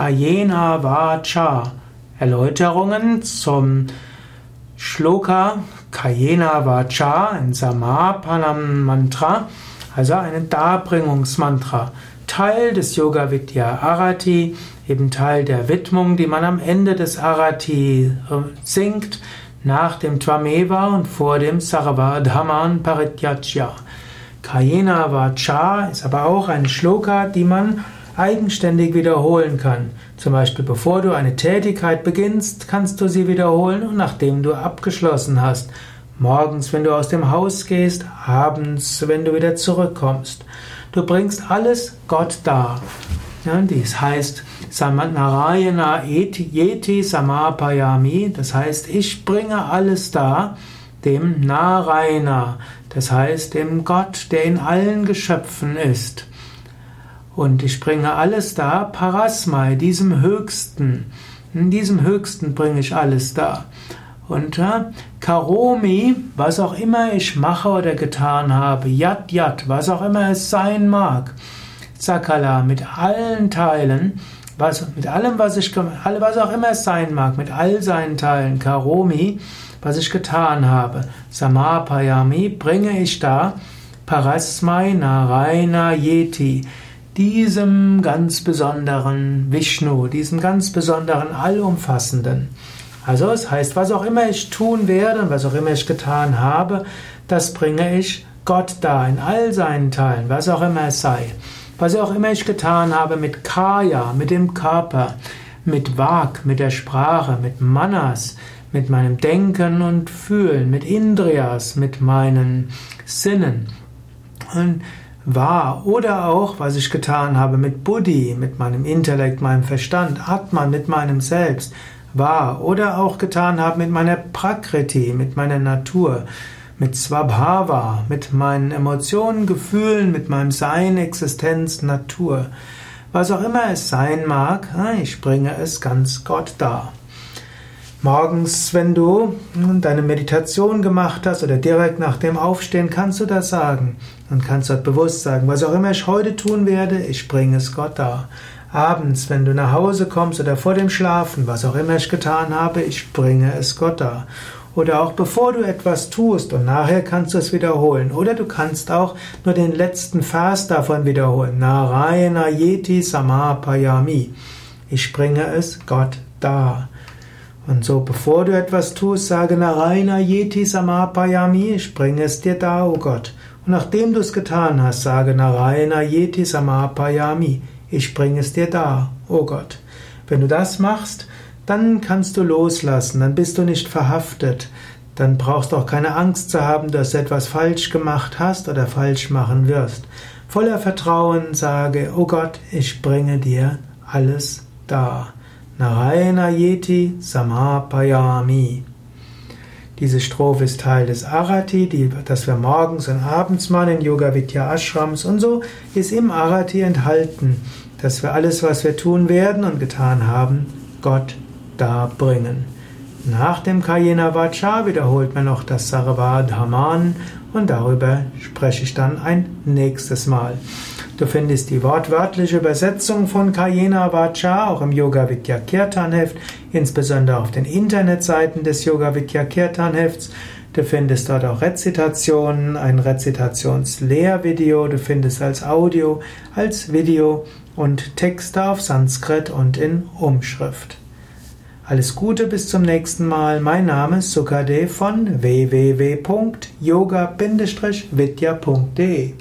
Kayena Vacha. Erläuterungen zum Shloka Kayena Vacha in Samapanam Mantra, also ein Darbringungsmantra. Teil des Yoga Vidya Arati, eben Teil der Widmung, die man am Ende des Arati äh, singt, nach dem Twameva und vor dem Sarvadhaman Parityajya. Kayena Vacha ist aber auch ein Shloka, die man eigenständig wiederholen kann. Zum Beispiel, bevor du eine Tätigkeit beginnst, kannst du sie wiederholen und nachdem du abgeschlossen hast. Morgens, wenn du aus dem Haus gehst, abends, wenn du wieder zurückkommst. Du bringst alles Gott dar. Ja, dies heißt Narayana Yeti Samapayami, das heißt, ich bringe alles dar, dem Narayana, das heißt dem Gott, der in allen Geschöpfen ist. Und ich bringe alles da, Parasmai, diesem Höchsten. In diesem Höchsten bringe ich alles da. Und äh, Karomi, was auch immer ich mache oder getan habe, Yat Yat, was auch immer es sein mag, Sakala, mit allen Teilen, was, mit allem, was ich, was auch immer es sein mag, mit all seinen Teilen, Karomi, was ich getan habe, Samapayami, bringe ich da, Parasmai Narayana Yeti, diesem ganz besonderen Vishnu, diesem ganz besonderen Allumfassenden. Also es heißt, was auch immer ich tun werde und was auch immer ich getan habe, das bringe ich Gott da in all seinen Teilen, was auch immer es sei. Was auch immer ich getan habe mit Kaya, mit dem Körper, mit Vak, mit der Sprache, mit Manas, mit meinem Denken und Fühlen, mit Indriyas, mit meinen Sinnen. Und war oder auch, was ich getan habe mit Buddhi, mit meinem Intellekt, meinem Verstand, Atman, mit meinem Selbst, war oder auch getan habe mit meiner Prakriti, mit meiner Natur, mit Swabhava, mit meinen Emotionen, Gefühlen, mit meinem Sein, Existenz, Natur. Was auch immer es sein mag, ich bringe es ganz Gott dar. Morgens, wenn du deine Meditation gemacht hast oder direkt nach dem Aufstehen, kannst du das sagen und kannst dort bewusst sagen, was auch immer ich heute tun werde, ich bringe es Gott dar. Abends, wenn du nach Hause kommst oder vor dem Schlafen, was auch immer ich getan habe, ich bringe es Gott dar. Oder auch bevor du etwas tust und nachher kannst du es wiederholen. Oder du kannst auch nur den letzten Vers davon wiederholen. Narayana Yeti Samapayami. Ich bringe es Gott dar. Und so, bevor du etwas tust, sage Narayana Yeti Samapayami, ich bringe es dir da, o oh Gott. Und nachdem du es getan hast, sage Narayana Yeti Samapayami, ich bringe es dir da, o oh Gott. Wenn du das machst, dann kannst du loslassen, dann bist du nicht verhaftet, dann brauchst du auch keine Angst zu haben, dass du etwas falsch gemacht hast oder falsch machen wirst. Voller Vertrauen sage, o oh Gott, ich bringe dir alles da. Narayana Yeti Samapayami. Diese Strophe ist Teil des Arati, die, das wir morgens und abends machen in Yoga Vidya Ashrams und so ist im Arati enthalten, dass wir alles, was wir tun werden und getan haben, Gott darbringen. Nach dem Kayena Vacha wiederholt man noch das Sarvadhaman und darüber spreche ich dann ein nächstes Mal. Du findest die wortwörtliche Übersetzung von Kayena Vacha auch im Yoga Vidya Kirtan Heft, insbesondere auf den Internetseiten des Yoga Vidya Kirtan Hefts. Du findest dort auch Rezitationen, ein Rezitationslehrvideo, du findest als Audio, als Video und Texte auf Sanskrit und in Umschrift. Alles Gute bis zum nächsten Mal. Mein Name ist Sukadev von www.yoga-vidya.de